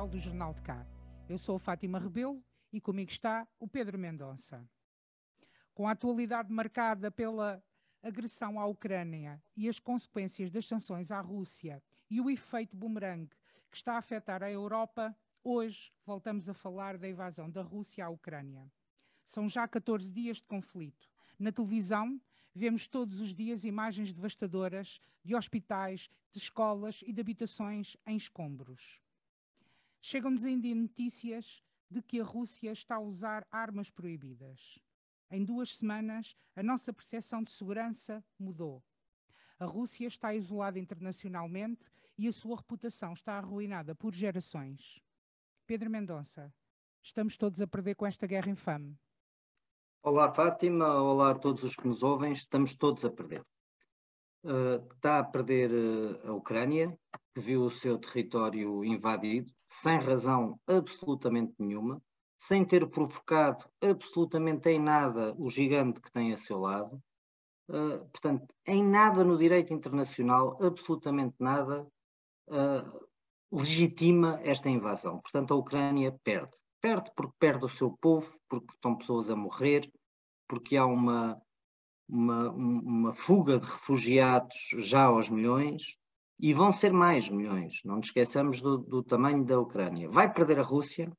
digital do Jornal de Cá. Eu sou a Fátima Rebelo e comigo está o Pedro Mendonça. Com a atualidade marcada pela agressão à Ucrânia e as consequências das sanções à Rússia e o efeito bumerangue que está a afetar a Europa, hoje voltamos a falar da invasão da Rússia à Ucrânia. São já 14 dias de conflito. Na televisão, vemos todos os dias imagens devastadoras de hospitais, de escolas e de habitações em escombros. Chegam-nos ainda notícias de que a Rússia está a usar armas proibidas. Em duas semanas, a nossa percepção de segurança mudou. A Rússia está isolada internacionalmente e a sua reputação está arruinada por gerações. Pedro Mendonça, estamos todos a perder com esta guerra infame. Olá, Fátima. Olá a todos os que nos ouvem. Estamos todos a perder. Uh, está a perder uh, a Ucrânia, que viu o seu território invadido, sem razão absolutamente nenhuma, sem ter provocado absolutamente em nada o gigante que tem a seu lado. Uh, portanto, em nada no direito internacional, absolutamente nada, legitima esta invasão. Portanto, a Ucrânia perde. Perde porque perde o seu povo, porque estão pessoas a morrer, porque há uma, uma, uma fuga de refugiados já aos milhões e vão ser mais milhões. Não nos esqueçamos do, do tamanho da Ucrânia. Vai perder a Rússia,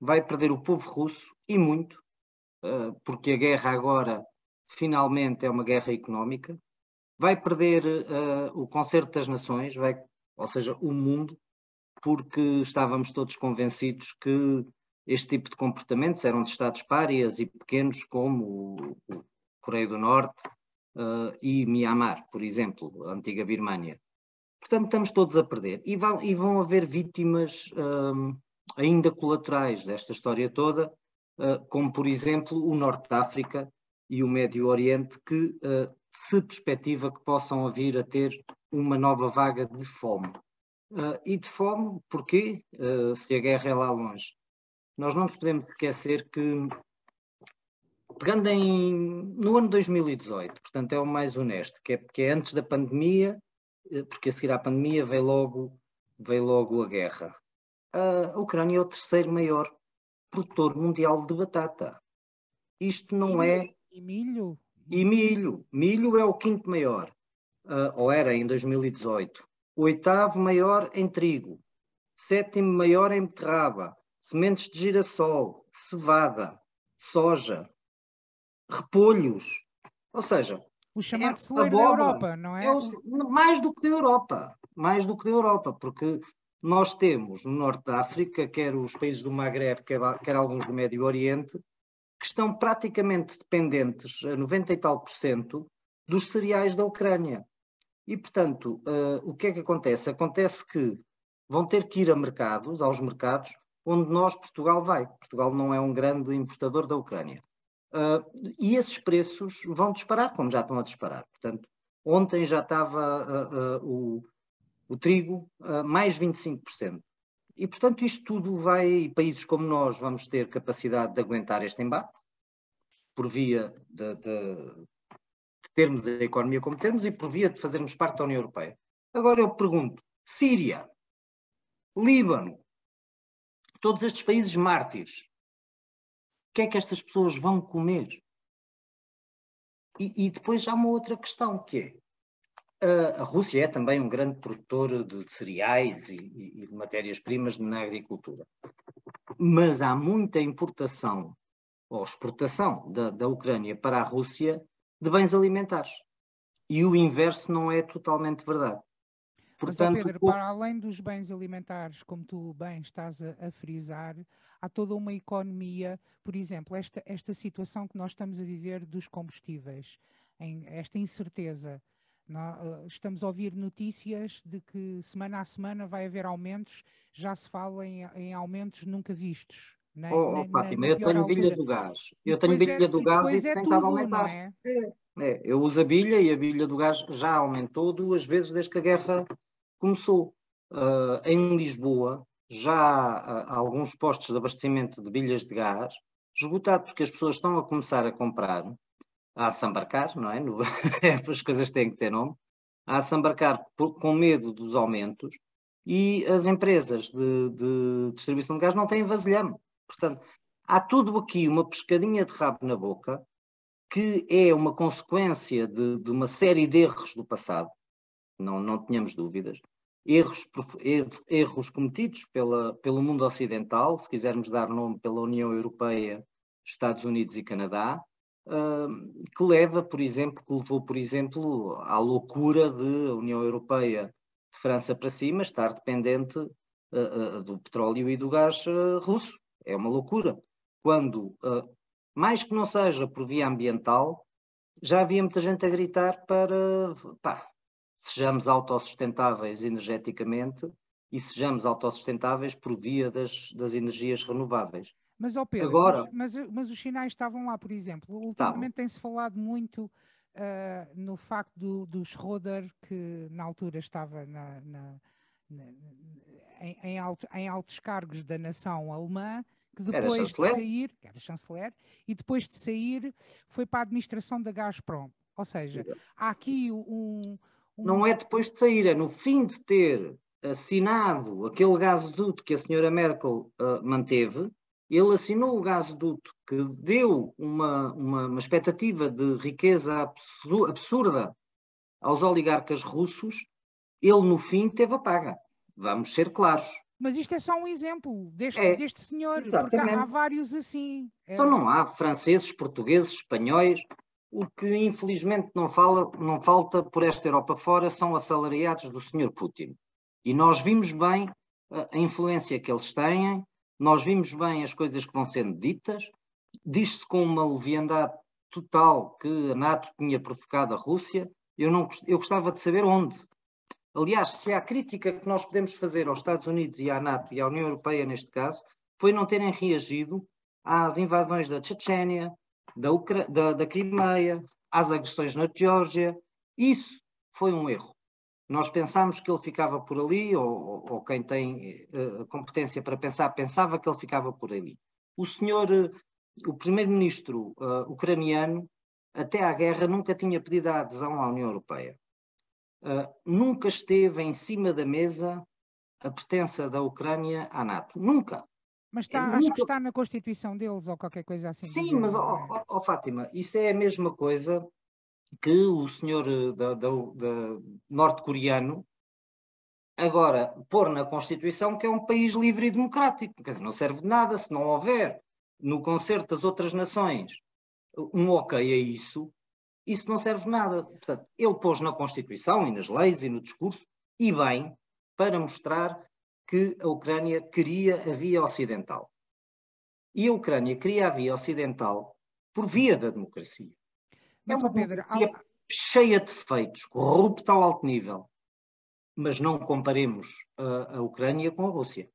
vai perder o povo russo e muito, uh, porque a guerra agora finalmente é uma guerra económica. Vai perder uh, o concerto das nações, vai, ou seja, o mundo, porque estávamos todos convencidos que este tipo de comportamentos eram de Estados párias e pequenos como o, Coreia do Norte uh, e Myanmar, por exemplo, a antiga Birmânia. Portanto, estamos todos a perder. E vão, e vão haver vítimas um, ainda colaterais desta história toda, uh, como, por exemplo, o Norte de África e o Médio Oriente, que uh, se perspectiva que possam vir a ter uma nova vaga de fome. Uh, e de fome, porquê? Se a guerra é lá longe nós não podemos esquecer que, pegando em, no ano 2018, portanto é o mais honesto, que é porque é antes da pandemia, porque a seguir à pandemia veio logo, veio logo a guerra. A Ucrânia é o terceiro maior produtor mundial de batata. Isto não e, é. E milho? E milho. Milho é o quinto maior, uh, ou era em 2018. O oitavo maior em trigo. Sétimo maior em beterraba sementes de girassol, cevada, soja, repolhos. Ou seja, o chamado é celeiro da Europa, não é? é o, mais do que da Europa, mais do que da Europa, porque nós temos no Norte da África, quer os países do Maghreb, quer, quer alguns do Médio Oriente, que estão praticamente dependentes, a 90 e tal por cento, dos cereais da Ucrânia. E, portanto, uh, o que é que acontece? Acontece que vão ter que ir a mercados, aos mercados, onde nós, Portugal, vai. Portugal não é um grande importador da Ucrânia. Uh, e esses preços vão disparar, como já estão a disparar. Portanto, ontem já estava uh, uh, o, o, trigo mais 25%. E, portanto, isto tudo vai, países como nós vamos ter capacidade de aguentar este embate, por via de, de, de termos a economia como temos e por via de fazermos parte da União Europeia. Agora eu pergunto, Síria, Líbano, todos estes países mártires, que é que estas pessoas vão comer? E, e depois há uma outra questão que é, a, a Rússia é também um grande produtor de, cereais e, e de matérias-primas na agricultura. Mas há muita importação ou exportação da, da Ucrânia para a Rússia de bens alimentares. E o inverso não é totalmente verdade. Portanto, Mas, Pedro, para além dos bens alimentares, como tu bem estás a, a, frisar, há toda uma economia, por exemplo, esta, esta situação que nós estamos a viver dos combustíveis, em, esta incerteza. Eh, estamos a ouvir notícias de que semana a semana vai haver aumentos, já se fala em, em aumentos nunca vistos. Na, oh, oh, Fátima, eu tenho altura. bilha do gás. Eu tenho bilha é, do gás e, e é tem estado a aumentar. É? É, é, eu uso a bilha e a bilha do gás já aumentou duas vezes desde que a guerra começou uh, em Lisboa, já há alguns postos de abastecimento de bilhas de gás esgotado, porque as pessoas estão a começar a comprar, a assambarcar, não é? No, as coisas têm que ter nome, a assambarcar por, com medo dos aumentos, e as empresas de, de distribuição de gás não têm vasilhame. Portanto, há tudo aqui uma pescadinha de rabo na boca que é uma consequência de, de uma série de erros do passado, não, não tínhamos dúvidas, erros, erros cometidos pela, pelo mundo ocidental, se quisermos dar nome pela União Europeia, Estados Unidos e Canadá, uh, que leva, por exemplo, que levou, por exemplo, à loucura de a União Europeia de França para cima estar dependente uh, uh, do petróleo e do gás russo. É uma loucura. Quando, mais que não seja por via ambiental, já havia muita gente a gritar para pá, sejamos autossustentáveis energeticamente e sejamos autossustentáveis por via das, das energias renováveis. Mas, ó Pedro, Agora, mas, mas, mas, os sinais estavam lá, por exemplo. Ultimamente tem-se falado muito uh, no facto do, do Schroeder, que na altura estava na, na, na, em, em, alto, em, altos cargos da nação alemã, que depois de sair, que era chanceler, e depois de sair foi para a administração da Gazprom. Ou seja, há aqui um... Não é depois de sair, é no fim de ter assinado aquele gasoduto que a senhora Merkel uh, manteve, ele assinou o gasoduto que deu uma, uma, uma expectativa de riqueza absurda aos oligarcas russos, ele no fim teve a paga. Vamos ser claros. Mas isto é só um exemplo deste, é, deste senhor, exatamente. porque há, há vários assim. É... Então não há franceses, portugueses, espanhóis. O que infelizmente não, fala, não falta por esta Europa fora são assalariados do senhor Putin. E nós vimos bem a influência que eles têm, nós vimos bem as coisas que vão sendo ditas, diz-se com uma leviandade total que a NATO tinha provocado a Rússia. Eu, não, eu gostava de saber onde. Aliás, se há crítica que nós podemos fazer aos Estados Unidos e à NATO e à União Europeia neste caso, foi não terem reagido às invasões da Chechênia, da, Ucra da, da Crimeia, às agressões na Geórgia. Isso foi um erro. Nós pensámos que ele ficava por ali, ou, ou quem tem uh, competência para pensar, pensava que ele ficava por ali. O senhor, uh, o primeiro-ministro uh, ucraniano, até à guerra, nunca tinha pedido a adesão à União Europeia. nunca esteve em cima da mesa a pertença da Ucrânia à NATO. Nunca. Mas está, acho nunca... que está na Constituição deles ou qualquer coisa assim. Sim, mas, ó, oh, oh, Fátima, isso é a mesma coisa que o senhor eh, da, da, da norte-coreano agora pôr na Constituição que é um país livre e democrático. Quer dizer, não serve de nada se não houver no concerto das outras nações um ok a isso, isso não serve de nada. Portanto, ele pôs na Constituição e nas leis e no discurso, e bem, para mostrar que a Ucrânia queria a via ocidental. E a Ucrânia queria a via ocidental por via da democracia. Mas, é uma Pedro, há... cheia de defeitos, corrupta ao alto nível. Mas não comparemos a, a Ucrânia com a Rússia.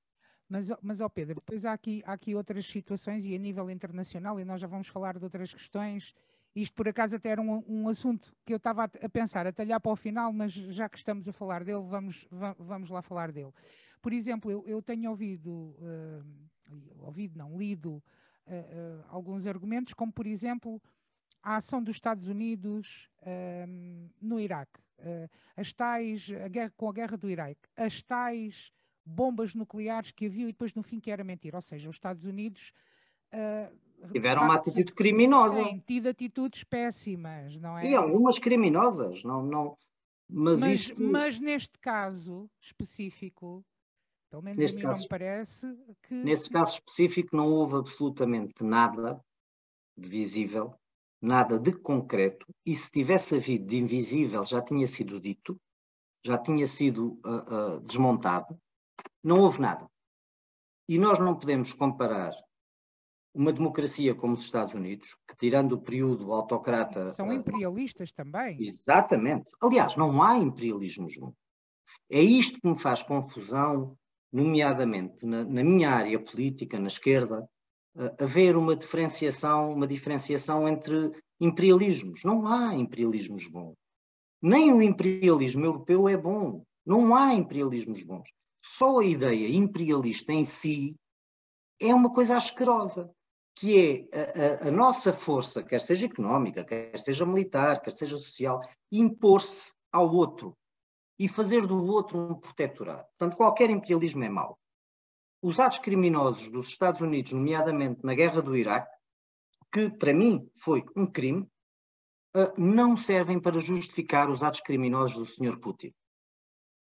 Mas, mas ó Pedro, depois há aqui, há aqui outras situações e a nível internacional, e nós já vamos falar de outras questões. Isto por acaso até era um, um assunto que eu estava a, a, pensar, a talhar para o final, mas já que estamos a falar dele, vamos, vamos lá falar dele. Por exemplo, eu, eu tenho ouvido, uh, ouvido não, lido uh, uh, alguns argumentos, como por exemplo a ação dos Estados Unidos no Iraque, as tais, a guerra, com a guerra do Iraque, as tais bombas nucleares que havia e depois no fim que era mentira, ou seja, os Estados Unidos tiveram uma atitude criminosa. Têm tido atitudes péssimas, não é? E algumas criminosas, não, não, mas, mas, isto... mas neste caso específico, pelo menos neste a mim caso, não me parece que. Nesse caso específico não houve absolutamente nada de visível nada de concreto, e se tivesse havido de invisível já tinha sido dito, já tinha sido uh, uh, desmontado, não houve nada. E nós não podemos comparar uma democracia como os Estados Unidos, que tirando o período autocrata. São imperialistas uh, também. Exatamente. Aliás, não há imperialismo junto. É isto que me faz confusão, nomeadamente na, na minha área política, na esquerda, haver uma diferenciação, uma diferenciação entre imperialismos. Não há imperialismos bons. Nem o imperialismo europeu é bom. Não há imperialismos bons. Só a ideia imperialista em si é uma coisa asquerosa, que é a, a, a nossa força, quer seja económica, quer seja militar, quer seja social, impor-se ao outro. E fazer do outro um protetorado. Portanto, qualquer imperialismo é mau. Os atos criminosos dos Estados Unidos, nomeadamente na guerra do Iraque, que para mim foi um crime, eh, não servem para justificar os atos criminosos do Sr. Putin.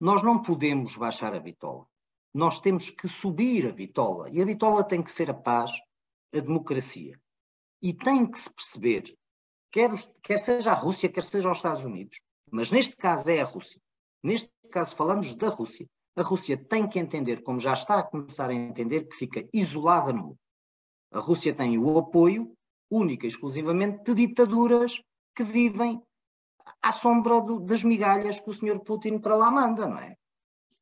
Nós não podemos baixar a bitola. Nós temos que subir a bitola. E a bitola tem que ser a paz, a democracia. E tem que se perceber, quer, quer seja a Rússia, quer seja os Estados Unidos, mas neste caso é a Rússia. Neste caso falamos da Rússia. A Rússia tem que entender, como já está a começar a entender, que fica isolada no mundo. A Rússia tem o apoio, única e exclusivamente, de ditaduras que vivem à sombra do, das migalhas que o Sr. Putin para lá manda, não é?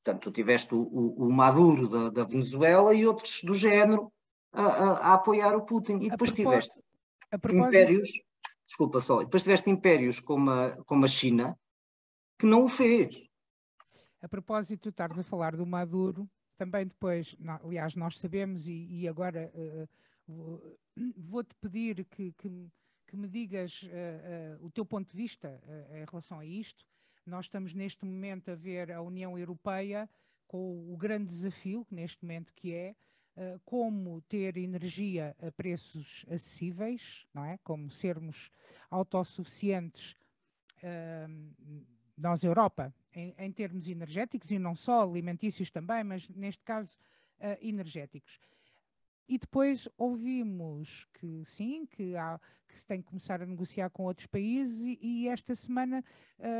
Portanto, tu tiveste o, o, o Maduro da, da, Venezuela e outros do género a, a, a apoiar o Putin. E depois tiveste impérios, desculpa só, depois tiveste impérios como a, como a China que não o fez. A propósito, estás a falar do Maduro, também depois, aliás, nós sabemos e, e agora uh, vou-te pedir que, que, que, me digas uh, uh, o teu ponto de vista em relação a isto. Nós estamos neste momento a ver a União Europeia com o grande desafio, neste momento, que é como ter energia a preços acessíveis, não é? Como sermos autossuficientes nós, Europa, em, em, termos energéticos, e não só alimentícios também, mas neste caso uh, energéticos. E depois ouvimos que sim, que, há, que se tem que começar a negociar com outros países, e, e esta semana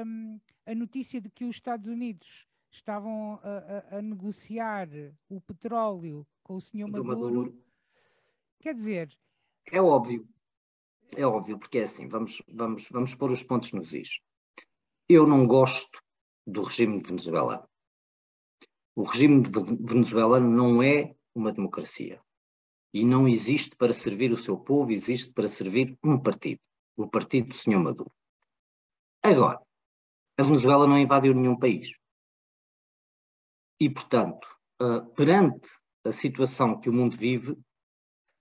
um, a notícia de que os Estados Unidos estavam a, a, a negociar o petróleo com o senhor Maduro, Maduro, quer dizer. É óbvio, é óbvio, porque é assim, vamos, vamos, vamos pôr os pontos nos is. Eu não gosto do regime venezuelano. O regime venezuelano não é uma democracia. E não existe para servir o seu povo, existe para servir um partido. O partido do Sr. Maduro. Agora, a Venezuela não invadiu nenhum país. E, portanto, uh, perante a situação que o mundo vive,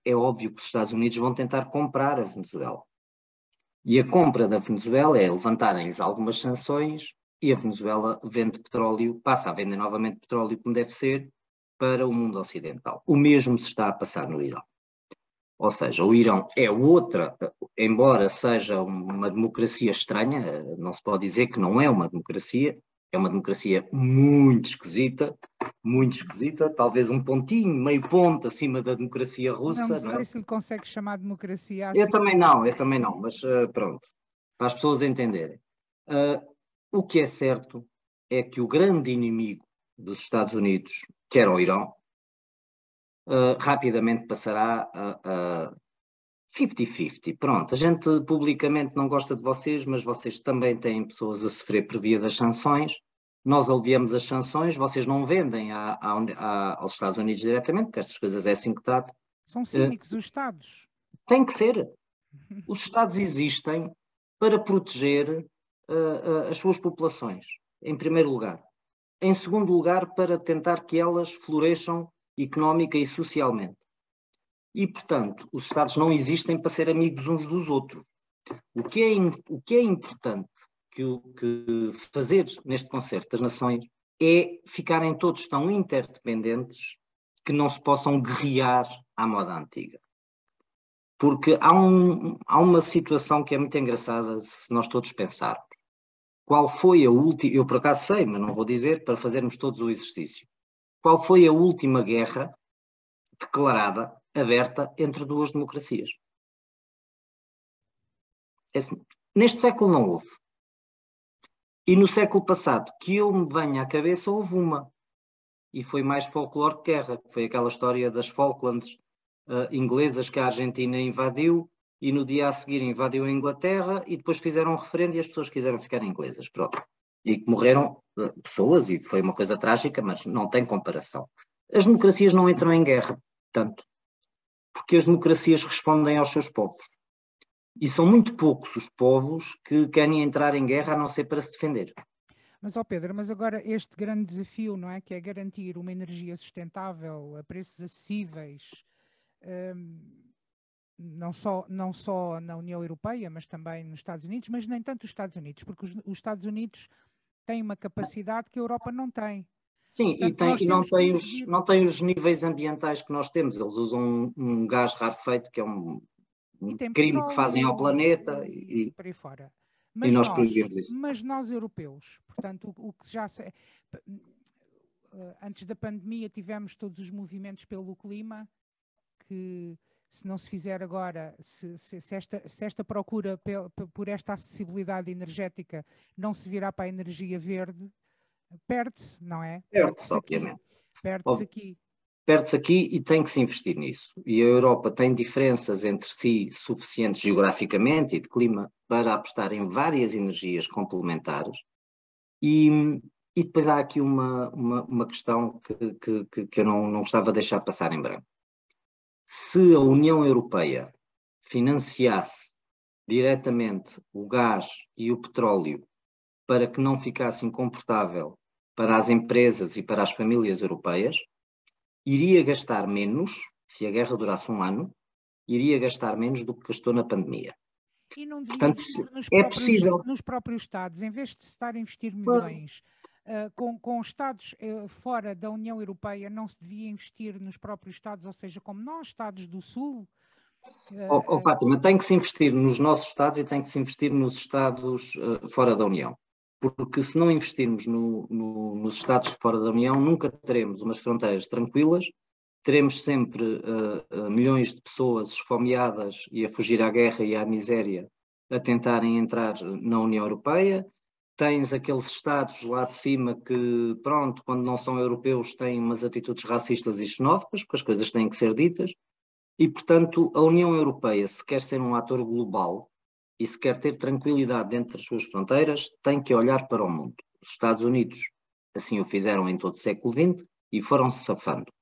é óbvio que os Estados Unidos vão tentar comprar a Venezuela. E a compra da Venezuela é levantarem-lhes algumas sanções e a Venezuela vende petróleo, passa a vender novamente petróleo como deve ser para o mundo ocidental. O mesmo se está a passar no Irão. Ou seja, o Irão é outra, embora seja uma democracia estranha, não se pode dizer que não é uma democracia, é uma democracia muito esquisita, muito esquisita, talvez um pontinho, meio ponto acima da democracia russa. Não, não sei é? se lhe consegue chamar democracia. Assim. Eu também não, eu também não, mas uh, pronto, para as pessoas entenderem. Uh, o que é certo é que o grande inimigo dos Estados Unidos, que era o Irão, uh, rapidamente passará a 50-50. Pronto, a gente publicamente não gosta de vocês, mas vocês também têm pessoas a sofrer por via das sanções. Nós aliviamos as sanções, vocês não vendem a, a, a, aos Estados Unidos diretamente, porque estas coisas é assim que tratam. São cínicos uh, os Estados. Tem que ser. Os Estados existem para proteger as suas populações, em primeiro lugar. Em segundo lugar, para tentar que elas floresçam económica e socialmente. E, portanto, os Estados não existem para ser amigos uns dos outros. O que é, o que é importante que, que fazer neste concerto das nações é ficarem todos tão interdependentes que não se possam guerrear à moda antiga. Porque há, um, há uma situação que é muito engraçada se nós todos pensarmos. Qual foi a última, eu por acaso sei, mas não vou dizer, para fazermos todos o exercício. Qual foi a última guerra declarada aberta entre duas democracias. Neste século não houve. E no século passado, que eu me venha à cabeça, houve uma. E foi mais folclore que guerra, foi aquela história das Falklands uh, inglesas que a Argentina invadiu e no dia a seguir invadiu a Inglaterra e depois fizeram um referendo e as pessoas quiseram ficar inglesas. Pronto. E que morreram uh, pessoas e foi uma coisa trágica, mas não tem comparação. As democracias não entram em guerra, tanto porque as democracias respondem aos seus povos. E são muito poucos os povos que querem entrar em guerra a não ser para se defender. Mas, ó Pedro, mas agora este grande desafio, não é? Que é garantir uma energia sustentável a preços acessíveis, um, não, só, não só na União Europeia, mas também nos Estados Unidos, mas nem tanto os Estados Unidos, porque os, os Estados Unidos tem uma capacidade que a Europa não tem. Sim, Portanto, e, tem, e não, tem os, não tem os níveis ambientais que nós temos. Eles usam um, um gás rarefeito, que é um, um crime que fazem ao planeta. E, e por aí fora. Mas e nós, nós proibimos isso. Mas nós, europeus, portanto, o, o que já se, antes da pandemia tivemos todos os movimentos pelo clima, que se não se fizer agora, se, se, se, esta, se esta, procura por, por esta acessibilidade energética não se virá para a energia verde, perde-se, não é? Perde-se, obviamente. Perde-se aqui. Perde-se aqui e tem que se investir nisso. E a Europa tem diferenças entre si suficientes geograficamente e de clima para apostar em várias energias complementares. E, e depois há aqui uma, uma, uma questão que, que, que eu não, não gostava de deixar passar em branco. Se a União Europeia financiasse diretamente o gás e o petróleo para que não ficasse incomportável para as empresas e para as famílias europeias, iria gastar menos, se a guerra durasse um ano, iria gastar menos do que gastou na pandemia. E não Portanto, nos é próprios, possível. Nos próprios Estados, em vez de estar a investir milhões com, com Estados uh, fora da União Europeia, não se devia investir nos próprios Estados, ou seja, como nós, Estados do Sul? Uh, oh, oh, Fátima, tem que se investir nos nossos Estados e tem que se investir nos Estados fora da União porque se não investirmos no, no, nos Estados fora da União, nunca teremos umas fronteiras tranquilas, teremos sempre uh, milhões de pessoas esfomeadas e a fugir à guerra e à miséria a tentarem entrar na União Europeia. Tens aqueles Estados lá de cima que, pronto, quando não são europeus, têm umas atitudes racistas e xenófobas, porque as coisas têm que ser ditas. E, portanto, a União Europeia, se quer ser um ator global, e se quer ter tranquilidade dentro das suas fronteiras, tem que olhar para o mundo. Os Estados Unidos assim o fizeram em todo o século XX e foram-se safando.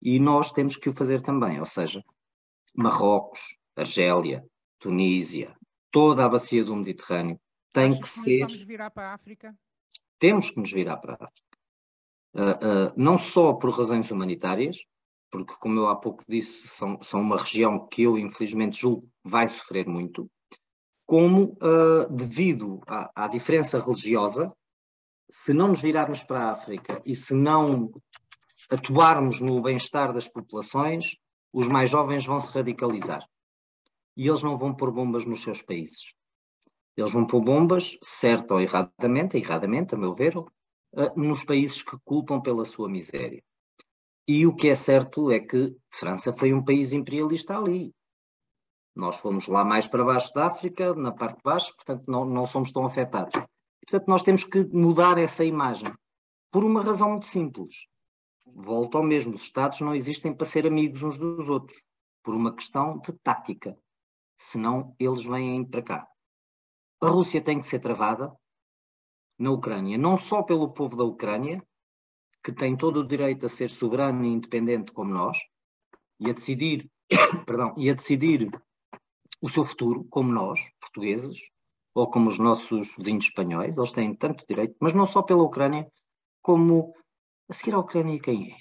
E nós temos que o fazer também, ou seja, Marrocos, Argélia, Tunísia, toda a bacia do Mediterrâneo tem Achas que ser. Vamos virar para a África? Temos que nos virar para a África. Uh, uh, não só por razões humanitárias, porque, como eu há pouco disse, são, são uma região que eu, infelizmente, julgo vai sofrer muito, como, uh, devido à, à, diferença religiosa, se não nos virarmos para a África e se não atuarmos no bem-estar das populações, os mais jovens vão se radicalizar. E eles não vão pôr bombas nos seus países. Eles vão pôr bombas, certo ou erradamente, erradamente, a meu ver, uh, nos países que culpam pela sua miséria. E o que é certo é que França foi um país imperialista ali. Nós fomos lá mais para baixo da África, na parte de baixo, portanto não, não somos tão afetados. Portanto, nós temos que mudar essa imagem, por uma razão muito simples. Volto ao mesmo, os Estados não existem para ser amigos uns dos outros, por uma questão de tática. Senão, eles vêm para cá. A Rússia tem que ser travada na Ucrânia, não só pelo povo da Ucrânia, que tem todo o direito a ser soberano e independente como nós, e a decidir, perdão, e a decidir o seu futuro, como nós, portugueses, ou como os nossos vizinhos espanhóis, eles têm tanto direito, mas não só pela Ucrânia, como a seguir à Ucrânia quem é?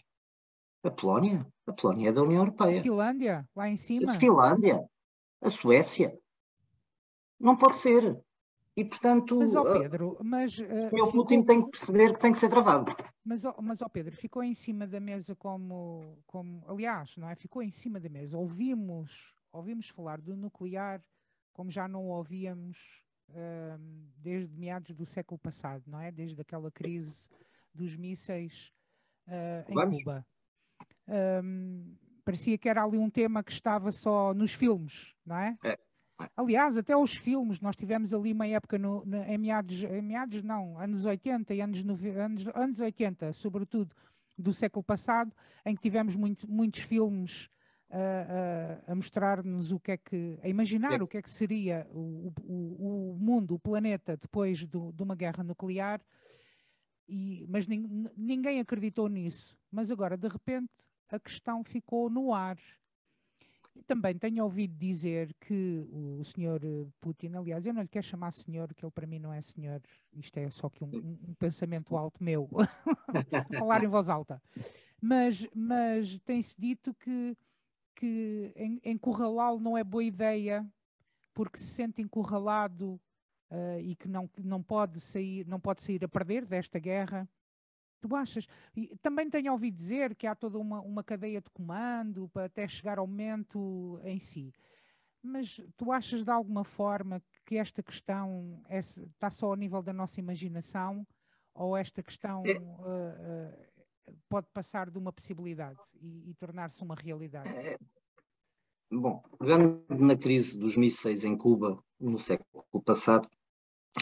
A Polónia? A Polónia é da União Europeia. A Finlândia, lá em cima. A Finlândia, a Suécia. Não pode ser. E, portanto, mas, ó Pedro, mas, uh, o ficou... Putin tem que perceber que tem que ser travado. Mas, ó, mas, ó Pedro, ficou em cima da mesa como, como, aliás, não é? Ficou em cima da mesa. Ouvimos ouvimos falar do nuclear como já não ouvíamos um, desde meados do século passado, não é? Desde aquela crise dos mísseis uh, em Vamos. Cuba. Um, parecia que era ali um tema que estava só nos filmes, não é? é. Aliás, até os filmes, nós tivemos ali uma época no, no, em, meados, em meados, não, anos 80 e anos, anos, anos 80, sobretudo do século passado, em que tivemos muito, muitos filmes a, a, a mostrar-nos o que é que, a imaginar o que é que seria o, o, o mundo, o planeta depois do, de uma guerra nuclear, e, mas nin, ninguém acreditou nisso. Mas agora, de repente, a questão ficou no ar. E também tenho ouvido dizer que o senhor Putin, aliás, eu não lhe quero chamar senhor, que ele para mim não é senhor, isto é só que um, um pensamento alto meu, falar em voz alta. Mas, mas tem-se dito que que encurralá-lo não é boa ideia, porque se sente encurralado uh, e que não, não, pode sair, não pode sair a perder desta guerra. Tu achas? E também tenho ouvido dizer que há toda uma, uma cadeia de comando para até chegar ao momento em si. Mas tu achas de alguma forma que esta questão é, está só ao nível da nossa imaginação ou esta questão é. uh, uh, pode passar de uma possibilidade e, e tornar-se uma realidade? É. Bom, pegando na crise dos mísseis em Cuba no século passado,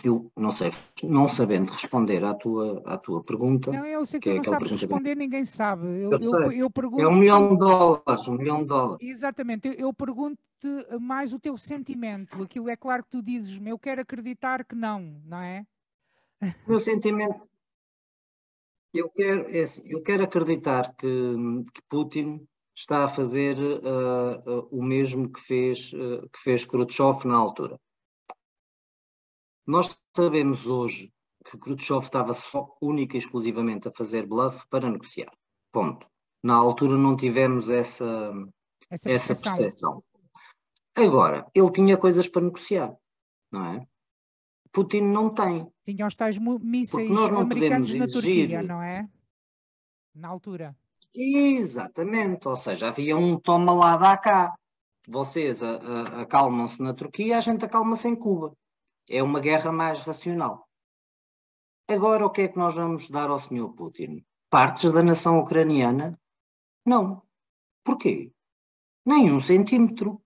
eu não sei, não sabendo responder à tua, à tua pergunta. Não, eu sei que, que é não sabes responder, ninguém sabe. Eu, eu, eu, eu, pergunto. É um milhão de dólares, um milhão de dólares. Exatamente, eu, pergunto-te mais o teu sentimento. Aquilo é claro que tu dizes, eu quero acreditar que não, não é? O meu sentimento. Eu quero, é assim, eu quero acreditar que, que Putin está a fazer uh, uh, o mesmo que fez, uh, que fez Khrushchev na altura nós sabemos hoje que Khrushchev estava só única e exclusivamente a fazer bluff para negociar. Ponto. Na altura não tivemos essa, essa, essa percepção. Agora, ele tinha coisas para negociar, não é? Putin não tem. Tinha os tais mísseis americanos na Turquia, não é? Na altura. Exatamente, ou seja, havia um toma lá, dá cá. Vocês acalmam-se na Turquia, a gente acalma-se em Cuba. É uma guerra mais racional. Agora, o que é que nós vamos dar ao Sr. Putin? Partes da nação ucraniana? Não. Porquê? Nem um centímetro.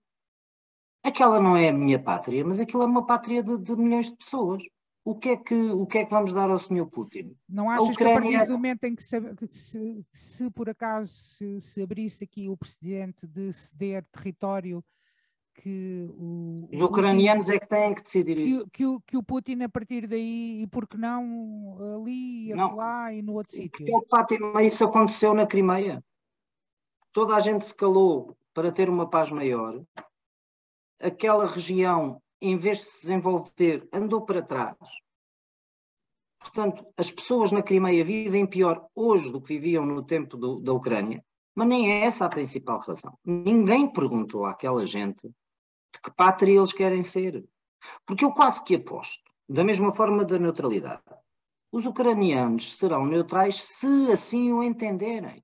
Aquela não é a minha pátria, mas aquilo é uma pátria de, de milhões de pessoas. O que, é que, o que é que vamos dar ao Sr. Putin? Não achas a Ucrânia... que a partir do momento em que, se, se, se por acaso se, se, abrisse aqui o precedente de ceder território que o, Os ucranianos Putin, é que têm que decidir isso. Que, que, que, o Putin, a partir daí, e por que não ali, não, lá e no outro sítio? Fátima, isso aconteceu na Crimeia. Toda a gente se calou para ter uma paz maior. Aquela região, em vez de se desenvolver, andou para trás. Portanto, as pessoas na Crimeia vivem pior hoje do que viviam no tempo do, da Ucrânia, mas nem é essa a principal razão. Ninguém perguntou àquela gente de que pátria eles querem ser. Porque eu quase que aposto, da mesma forma da neutralidade, os ucranianos serão neutrais se assim o entenderem.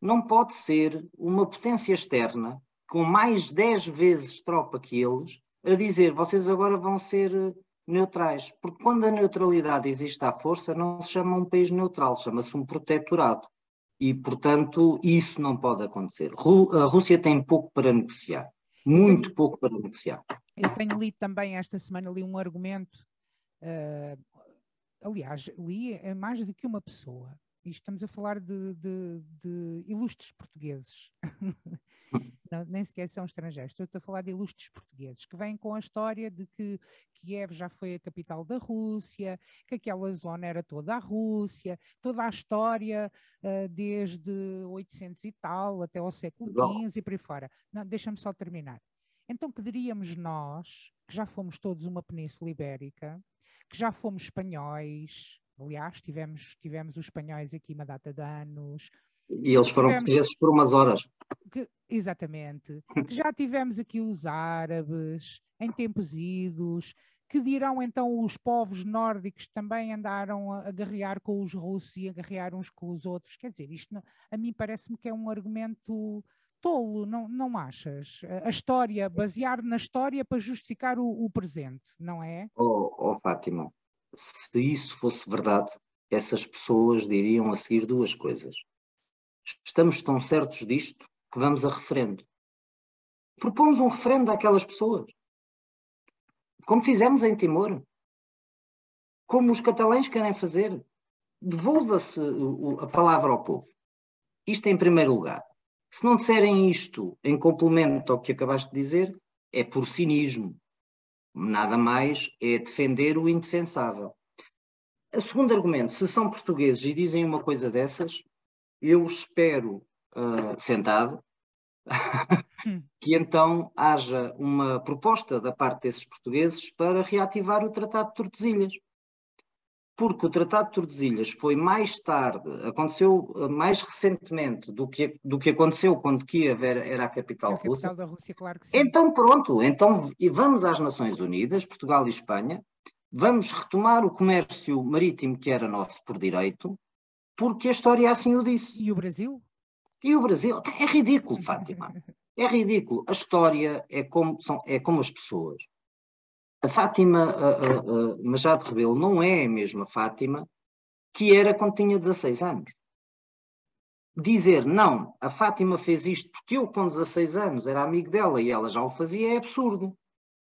Não pode ser uma potência externa com mais 10 vezes tropa que eles a dizer vocês agora vão ser neutrais. Porque quando a neutralidade existe à força, não se chama um país neutral, chama-se um protetorado. E, portanto, isso não pode acontecer. A Rússia tem pouco para negociar muito pouco para negociar. Eu tenho lido também esta semana li um argumento, uh, aliás, li é mais do que uma pessoa. E estamos a falar de, de, de ilustres portugueses. Não, nem sequer são estrangeiros. Estou a falar de ilustres portugueses que vêm com a história de que Kiev já foi a capital da Rússia, que aquela zona era toda a Rússia, toda a história uh, desde 800 e tal até ao século XV e por aí fora. Deixa-me só terminar. Então, que diríamos nós, que já fomos todos uma península ibérica, que já fomos espanhóis, aliás, tivemos, tivemos os espanhóis aqui uma data de anos, e eles foram tivemos, portugueses por umas horas. Que, exatamente. que já tivemos aqui os árabes, em tempos idos, que dirão então os povos nórdicos também andaram a, a guerrear com os russos e a guerrear uns com os outros. Quer dizer, isto não, a mim parece-me que é um argumento tolo, não, não achas? A história, basear na história para justificar o, o presente, não é? Oh, oh, Fátima, se isso fosse verdade, essas pessoas diriam a seguir duas coisas. Estamos tão certos disto que vamos a referendo. Propomos um referendo àquelas pessoas. Como fizemos em Timor. Como os catalães querem fazer. Devolva-se a palavra ao povo. Isto em primeiro lugar. Se não disserem isto em complemento ao que acabaste de dizer, é por cinismo. Nada mais é defender o indefensável. O segundo argumento, se são portugueses e dizem uma coisa dessas, eu espero, uh, sentado, hum. que então haja uma proposta da parte desses portugueses para reativar o Tratado de Tordesilhas. Porque o Tratado de Tordesilhas foi mais tarde, aconteceu eh, mais recentemente do que, do que aconteceu quando Kiev era, era a capital, É a capital russa. da Rússia, claro que sim. Então pronto, então vamos às Nações Unidas, Portugal e Espanha, vamos retomar o comércio marítimo que era nosso por direito, porque a história assim o disse. E o Brasil? E o Brasil, é ridículo, Fátima. É ridículo. A história é como, são, é como as pessoas. A Fátima uh, uh, Machado Rebelo não é a mesma Fátima que era quando tinha 16 anos. Dizer, não, a Fátima fez isto porque eu com 16 anos era amigo dela e ela já o fazia é absurdo.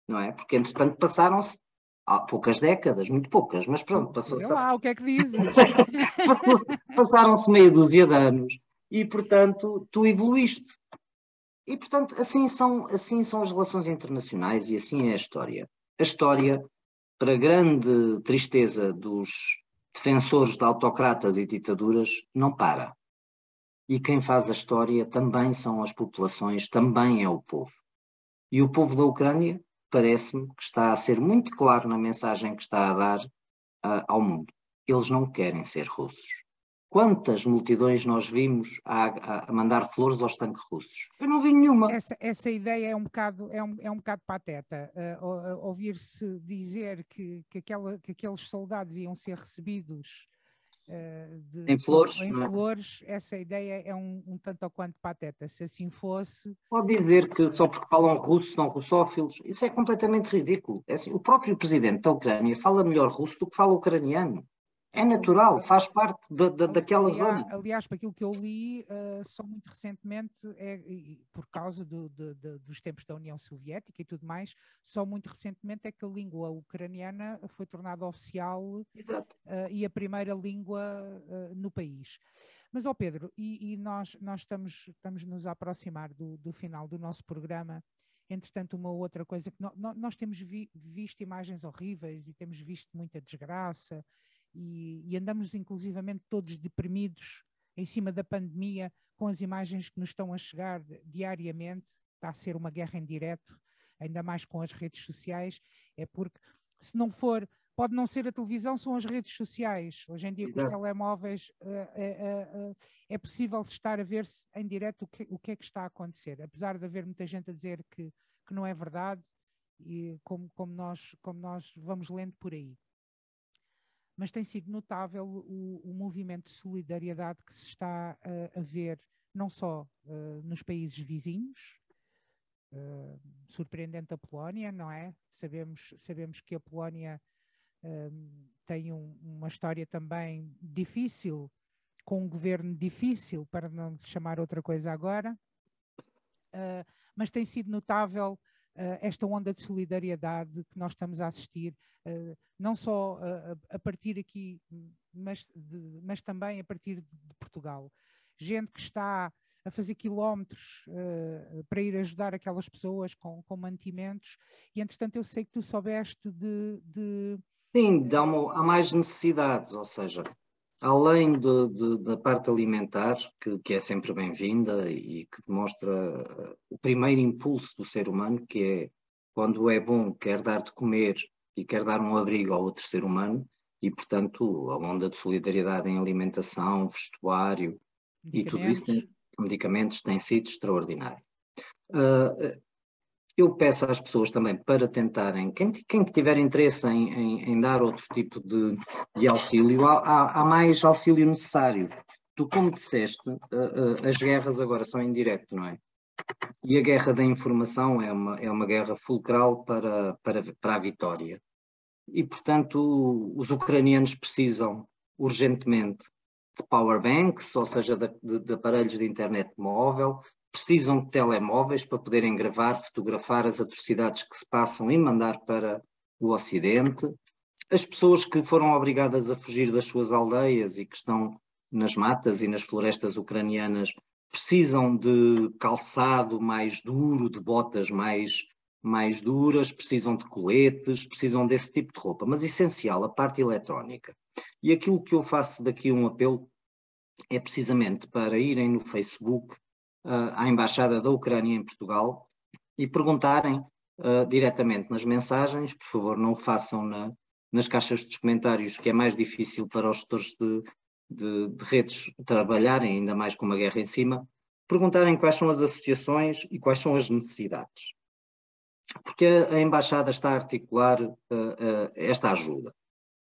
Não é? Porque entretanto passaram-se há poucas décadas, muito poucas, mas pronto, passou-se. lá, o que é que dizes? Passaram-se meia dúzia de anos e, portanto, tu evoluíste. E, portanto, assim são, assim são as relações internacionais e assim é a história a história, para grande tristeza dos defensores de autocratas e ditaduras, não para. E quem faz a história também são as populações, também é o povo. E o povo da Ucrânia parece-me que está a ser muito claro na mensagem que está a dar uh, ao mundo. Eles não querem ser russos. Quantas multidões nós vimos a, a, mandar flores aos tanques russos? Eu não vi nenhuma. Essa, essa ideia é um bocado, é um, é um bocado pateta. Uh, Ouvir-se dizer que, que, aquela, que aqueles soldados iam ser recebidos uh, de, em flores, em flores essa ideia é um, um, tanto ou quanto pateta. Se assim fosse. Pode dizer que só porque falam russo são russófilos. Isso é completamente ridículo. É assim, o próprio presidente da Ucrânia fala melhor russo do que fala ucraniano. É natural, faz parte da, da, daquela aliás, zona. Aliás, para aquilo que eu li, uh, só muito recentemente, é, por causa do, do, do, dos tempos da União Soviética e tudo mais, só muito recentemente é que a língua ucraniana foi tornada oficial uh, e a primeira língua uh, no país. Mas, ó oh Pedro, e, e, nós, nós estamos, estamos nos a aproximar do, do final do nosso programa. Entretanto, uma outra coisa que no, no, nós temos vi, visto imagens horríveis e temos visto muita desgraça e, e, andamos inclusivamente todos deprimidos em cima da pandemia com as imagens que nos estão a chegar diariamente, está a ser uma guerra em direto, ainda mais com as redes sociais, é porque se não for, pode não ser a televisão, são as redes sociais. Hoje em dia Exato. com os telemóveis uh, uh, é possível estar a ver-se em direto o que, o que é que está a acontecer, apesar de haver muita gente a dizer que, que não é verdade, e como, como, nós, como nós vamos lendo por aí mas tem sido notável o, o movimento de solidariedade que se está uh, a ver, não só uh, nos países vizinhos, uh, surpreendente a Polónia, não é? Sabemos, sabemos que a Polónia tem um, uma história também difícil, com um governo difícil, para não chamar outra coisa agora, mas tem sido notável esta onda de solidariedade que nós estamos a assistir, não só uh, a partir aqui, mas, de, mas também a partir de, de, Portugal. Gente que está a fazer quilómetros para ir ajudar aquelas pessoas com, com mantimentos, e entretanto eu sei que tu soubeste de. de Sim, dá uma, há mais necessidades, ou seja, além de, de, da parte alimentar, que, que é sempre bem-vinda e que demonstra eh, o primeiro impulso do ser humano, que é quando é bom, quer dar de comer e quer dar um abrigo ao outro ser humano, e portanto a onda de solidariedade em alimentação, vestuário e tudo isso, tem, medicamentos, tem sido extraordinário. Uh, eu peço às pessoas também para tentarem, quem, quem tiver interesse em, em, em, dar outro tipo de, de auxílio, há, há, mais auxílio necessário. Tu, como disseste, uh, uh, as guerras agora são em direto, não é? E a guerra da informação é uma, é uma guerra fulcral para, para, para a vitória. E, portanto, os ucranianos precisam urgentemente de power banks, ou seja, de, de, de aparelhos de internet móvel, precisam de telemóveis para poderem gravar, fotografar as atrocidades que se passam e mandar para o Ocidente. As pessoas que foram obrigadas a fugir das suas aldeias e que estão nas matas e nas florestas ucranianas precisam de calçado mais duro, de botas mais, mais duras, precisam de coletes, precisam desse tipo de roupa, mas essencial a parte eletrónica. E aquilo que eu faço daqui um apelo é precisamente para irem no Facebook uh, à Embaixada da Ucrânia em Portugal e perguntarem uh, diretamente nas mensagens, por favor não o façam na, nas caixas dos comentários que é mais difícil para os gestores de, de, de redes trabalharem, ainda mais com uma guerra em cima, perguntarem quais são as associações e quais são as necessidades. Porque a, Embaixada está a articular uh, uh, esta ajuda.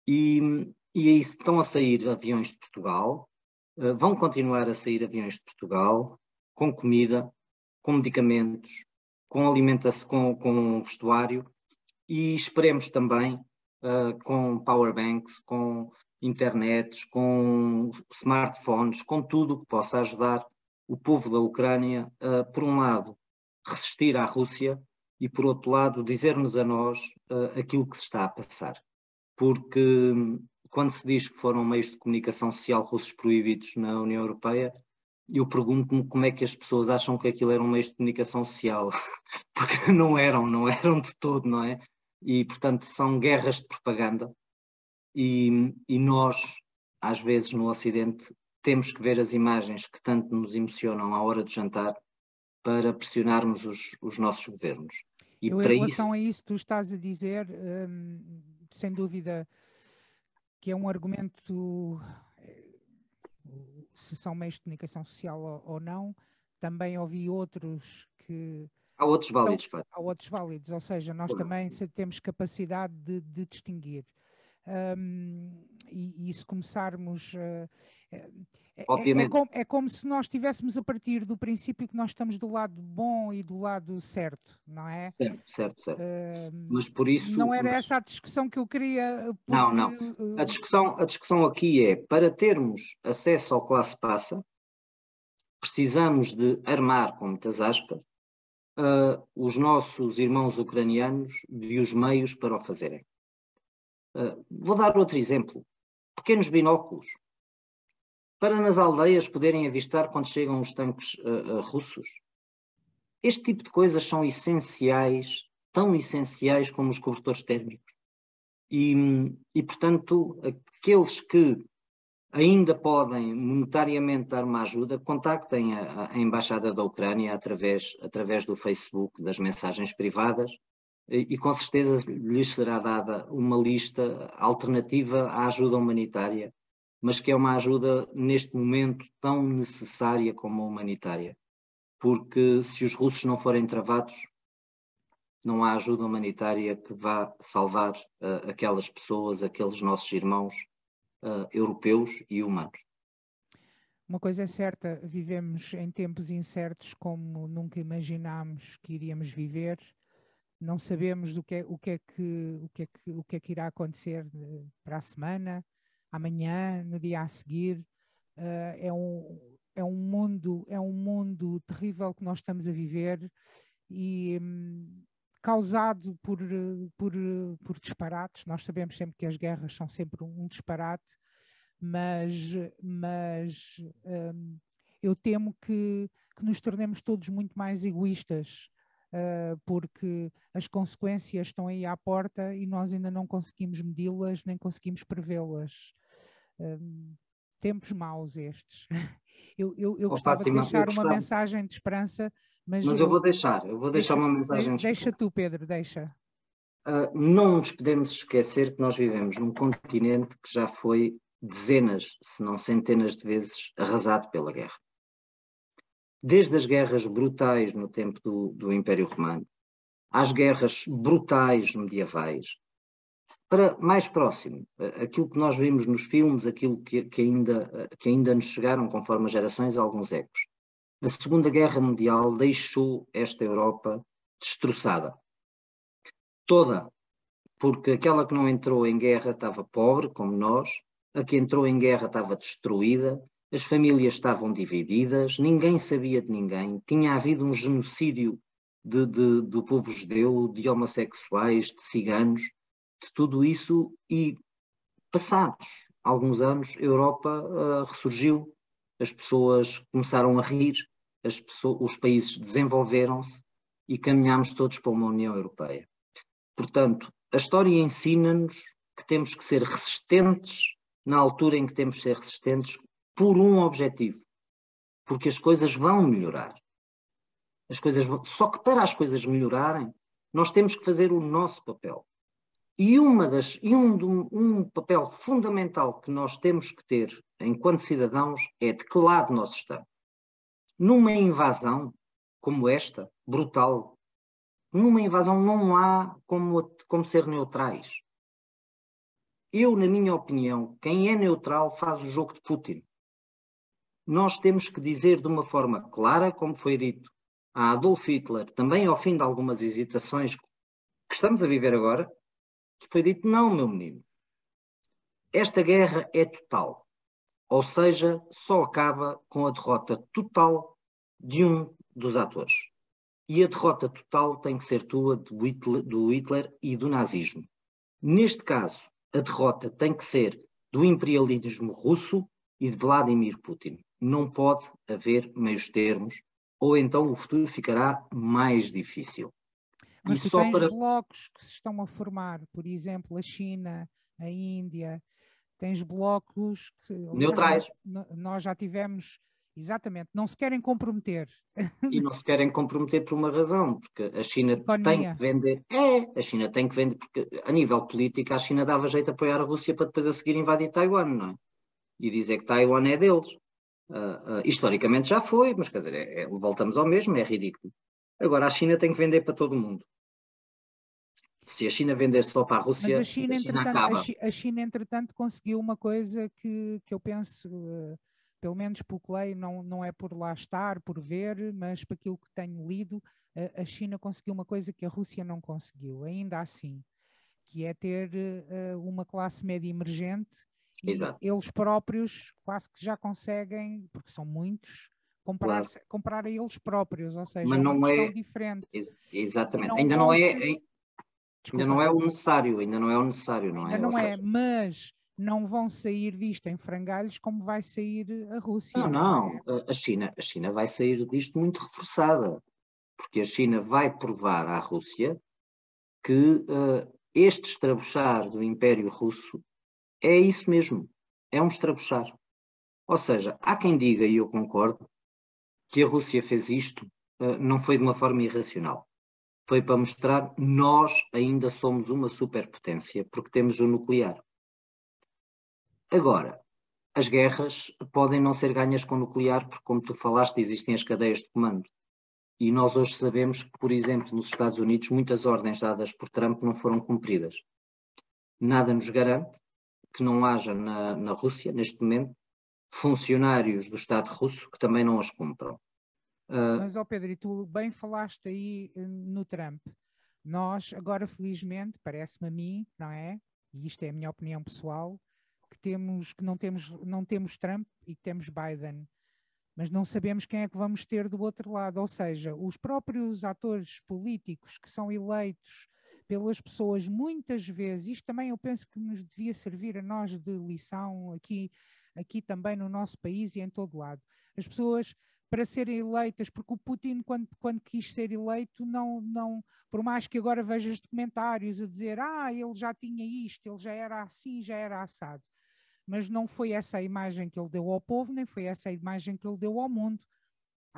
E, e aí estão a sair aviões de Portugal, uh, vão continuar a sair aviões de Portugal com comida, com medicamentos, com alimentação, com, com vestuário e esperemos também com powerbanks, com internets, com smartphones, com tudo que possa ajudar o povo da Ucrânia a, por um lado, resistir à Rússia e, por outro lado, dizer-nos a nós uh, aquilo que se está a passar. Porque quando se diz que foram meios de comunicação social russos proibidos na União Europeia, eu pergunto-me como é que as pessoas acham que aquilo era um meio de comunicação social, porque não eram, não eram de todo, não é? E, portanto, são guerras de propaganda e, e nós, às vezes, no Ocidente, temos que ver as imagens que tanto nos emocionam à hora de jantar para pressionarmos os, os nossos governos. E Eu, para em relação isso... a isso, tu estás a dizer, hum, sem dúvida, que é um argumento se são meios de comunicação social ou, ou não, também ouvi outros que. Há outros válidos, então, Há outros válidos, ou seja, nós também temos capacidade de, de distinguir. Um, e, e, se começarmos. Uh, é, é, é, como, é, como, se nós estivéssemos a partir do princípio que nós estamos do lado bom e do lado certo, não é? Certo, certo, certo. Uh, mas por isso. Não era mas... essa a discussão que eu queria. Porque, não, não. A discussão, a discussão aqui é para termos acesso ao classe passa, precisamos de armar, com muitas aspas, uh, os nossos irmãos ucranianos e os meios para o fazerem. Uh, vou dar outro exemplo. Pequenos binóculos para nas aldeias poderem avistar quando chegam os tanques uh, russos. Este tipo de coisas são essenciais, tão essenciais como os cobertores térmicos. E, e, portanto, aqueles que ainda podem monetariamente dar uma ajuda, contactem a, a Embaixada da Ucrânia através, através do Facebook, das mensagens privadas, e, com certeza lhes será dada uma lista alternativa à ajuda humanitária mas que é uma ajuda neste momento tão necessária como a humanitária. Porque se os russos não forem travados, não há ajuda humanitária que vá salvar uh, aquelas pessoas, aqueles nossos irmãos uh, europeus e humanos. Uma coisa é certa, vivemos em tempos incertos como nunca imaginámos que iríamos viver. Não sabemos do que é, o, que é que, o, que é que, o que é que irá acontecer eh, para a semana, amanhã, no dia a seguir. Uh, é, um, é um mundo é um mundo terrível que nós estamos a viver e um, causado por, por, por disparates. Nós sabemos sempre que as guerras são sempre um disparate, mas, mas um, eu temo que, que nos tornemos todos muito mais egoístas. Uh, porque as consequências estão aí à porta e nós ainda não conseguimos medi-las nem conseguimos prevê-las tempos maus estes. Eu, eu, eu oh, gostava Fátima, de deixar uma mensagem de esperança, mas. Mas eu, eu vou deixar, eu vou deixar deixa, uma mensagem de Deixa tu, Pedro, deixa. Uh, não nos podemos esquecer que nós vivemos num continente que já foi dezenas, se não centenas de vezes arrasado pela guerra. Desde as guerras brutais no tempo do, do Império Romano, às guerras brutais medievais, para mais próximo, aquilo que nós vimos nos filmes, aquilo que, que, ainda, que ainda nos chegaram conforme as gerações, alguns ecos. A Segunda Guerra Mundial deixou esta Europa destroçada. Toda. Porque aquela que não entrou em guerra estava pobre, como nós, a que entrou em guerra estava destruída, as famílias estavam divididas, ninguém sabia de ninguém, tinha havido um genocídio de, de, do povo judeu, de homossexuais, de ciganos, de tudo isso e passados alguns anos a Europa uh, ressurgiu, as pessoas começaram a rir, pessoas, os países desenvolveram-se e caminhamos todos para uma União Europeia. Portanto, a história ensina-nos que temos que ser resistentes na altura em que temos que ser resistentes por um objetivo, porque as coisas vão melhorar. As coisas vão... Só que para as coisas melhorarem, nós temos que fazer o nosso papel. E, uma das, e um, um papel fundamental que nós temos que ter enquanto cidadãos é de que lado nós estamos. Numa invasão como esta, brutal, numa invasão não há como, como ser neutrais. Eu, na minha opinião, quem é neutral faz o jogo de Putin. Nós temos que dizer de uma forma clara, como foi dito a Adolf Hitler, também ao fim de algumas hesitações que estamos a viver agora, foi dito: não, meu menino, esta guerra é total. Ou seja, só acaba com a derrota total de um dos atores. E a derrota total tem que ser tua do Hitler, do Hitler e do nazismo. Neste caso, a derrota tem que ser do imperialismo russo e de Vladimir Putin. Não pode haver meios termos, ou então o futuro ficará mais difícil. Mas e tu tens para... blocos que se estão a formar, por exemplo, a China, a Índia, tens blocos que, neutrais. Nós já tivemos, exatamente, não se querem comprometer. E não se querem comprometer por uma razão, porque a China tem que vender. É, a China tem que vender, porque a nível político a China dava jeito a apoiar a Rússia para depois a seguir invadir Taiwan, não é? E dizer que Taiwan é deles. Uh, uh, historicamente já foi, mas quer dizer, é, é, voltamos ao mesmo, é ridículo. Agora a China tem que vender para todo mundo. Se a China vender só para a Rússia, Mas a China, a China acaba. A China, entretanto, conseguiu uma coisa que, que eu penso, uh, pelo menos lei, não, não é por lá estar, por ver, mas para aquilo que tenho lido, a China conseguiu uma coisa que a Rússia não conseguiu, ainda assim, que é ter uma classe média emergente e Exato. eles próprios quase que já conseguem, porque são muitos, comprar, claro. comprar a eles próprios, ou seja, Mas é uma é diferente. Ex exatamente, não ainda não é... Desculpa. Ainda não é o necessário, ainda não é o necessário, não ainda é? não é, mas não vão sair disto em frangalhos como vai sair a Rússia. Não, não, é? a China, a China vai sair disto muito reforçada, porque a China vai provar à Rússia que uh, este estrabuchar do Império Russo é isso mesmo, é um estrabuchar. Ou seja, há quem diga, e eu concordo, que a Rússia fez isto uh, não foi de uma forma irracional foi para mostrar nós ainda somos uma superpotência porque temos o nuclear. Agora, as guerras podem não ser ganhas com nuclear porque, como tu falaste, existem as cadeias de comando. E nós hoje sabemos que, por exemplo, nos Estados Unidos, muitas ordens dadas por Trump não foram cumpridas. Nada nos garante que não haja na, na Rússia, neste momento, funcionários do Estado russo que também não as cumpram. Uh... Mas, ó Pedro, e tu bem falaste aí eh, no Trump. Nós, agora, felizmente, parece-me a mim, não é? E isto é a minha opinião pessoal, que temos que não temos, não temos Trump e temos Biden. Mas não sabemos quem é que vamos ter do outro lado. Ou seja, os próprios atores políticos que são eleitos pelas pessoas, muitas vezes, isto também eu penso que nos devia servir a nós de lição aqui, aqui também no nosso país e em todo lado. As pessoas para serem eleitas, porque o Putin, quando, quando quis ser eleito, não, não, por mais que agora vejas documentários a dizer, ah, ele já tinha isto, ele já era assim, já era assado. Mas não foi essa a imagem que ele deu ao povo, nem foi essa a imagem que ele deu ao mundo.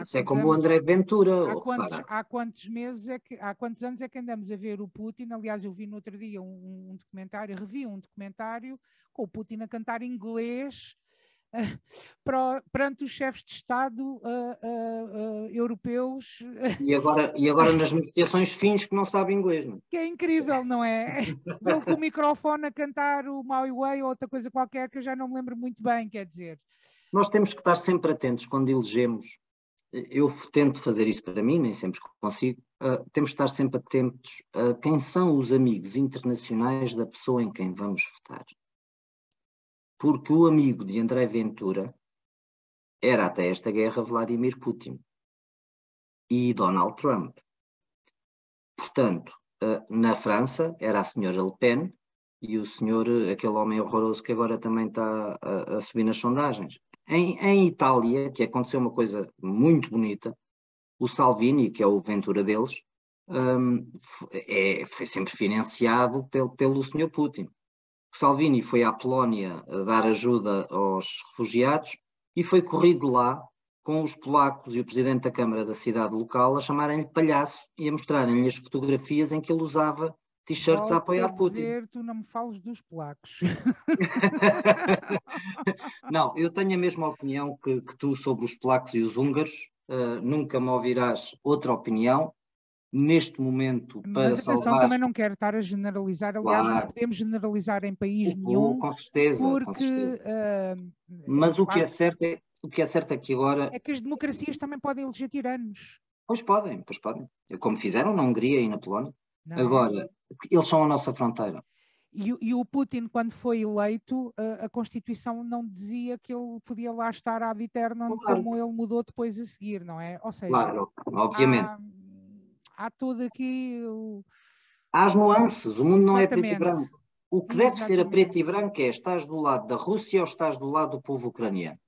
Isso é como o André Ventura. Há quantos, há quantos, meses é que, há quantos anos é que andamos a ver o Putin? Aliás, eu vi no outro dia um, um documentário, revi um documentário com o Putin a cantar inglês perante os chefes de Estado uh, uh, uh, europeus. E agora, e agora nas negociações fins que não sabe inglês. Não? É? Que é incrível, não é? Ele com o microfone a cantar o My Way ou outra coisa qualquer que eu já não me lembro muito bem, quer dizer. Nós temos que estar sempre atentos quando elegemos. Eu tento fazer isso para mim, nem sempre consigo. temos que estar sempre atentos a quem são os amigos internacionais da pessoa em quem vamos votar porque o amigo de André Ventura era até esta guerra Vladimir Putin e Donald Trump. Portanto, eh, na França era a senhora Le Pen e o senhor, aquele homem horroroso que agora também está a, a subir nas sondagens. Em, em, Itália, que aconteceu uma coisa muito bonita, o Salvini, que é o Ventura deles, um, é, foi sempre financiado pelo, pelo senhor Putin. Salvini foi à Polónia dar ajuda aos refugiados e foi corrido lá com os polacos e o presidente da Câmara da cidade local a chamarem-lhe palhaço e a mostrarem-lhe as fotografias em que ele usava t-shirts a apoiar Putin. Dizer, tu não me fales dos polacos. não, eu tenho a mesma opinião que, que tu sobre os polacos e os húngaros. Uh, nunca me ouvirás outra opinião neste momento para Mas atenção, salvar... também não quero estar a generalizar, aliás, claro. não podemos generalizar em país o, nenhum, com certeza, porque... Com certeza. Uh, Mas o que, é certo é, o que é certo é que agora... É que as democracias também podem eleger tiranos. Pois podem, pois podem. Como fizeram na Hungria e na Polónia. Não. Agora, eles são a nossa fronteira. E, e, o Putin, quando foi eleito, a, a, Constituição não dizia que ele podia lá estar ad eternum, claro. como ele mudou depois a seguir, não é? Ou seja, claro, obviamente. Há, há todo aqui. O... Há as nuances, o mundo não é preto e branco. O que Exatamente. deve ser a preto e branco é estás do lado da Rússia ou estás do lado do povo ucraniano.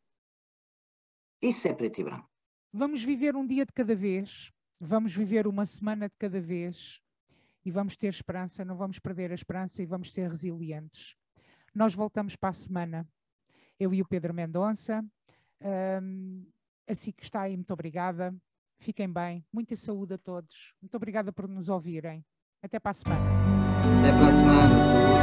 Isso é preto e branco. Vamos viver um dia de cada vez, vamos viver uma semana de cada vez e vamos ter esperança, não vamos perder a esperança e vamos ser resilientes. Nós voltamos para a semana, eu e o Pedro Mendonça. Um, assim que está aí, muito obrigada. Fiquem bem, muita saúde a todos. Muito obrigada por nos ouvirem. Até para a semana. Até para a semana.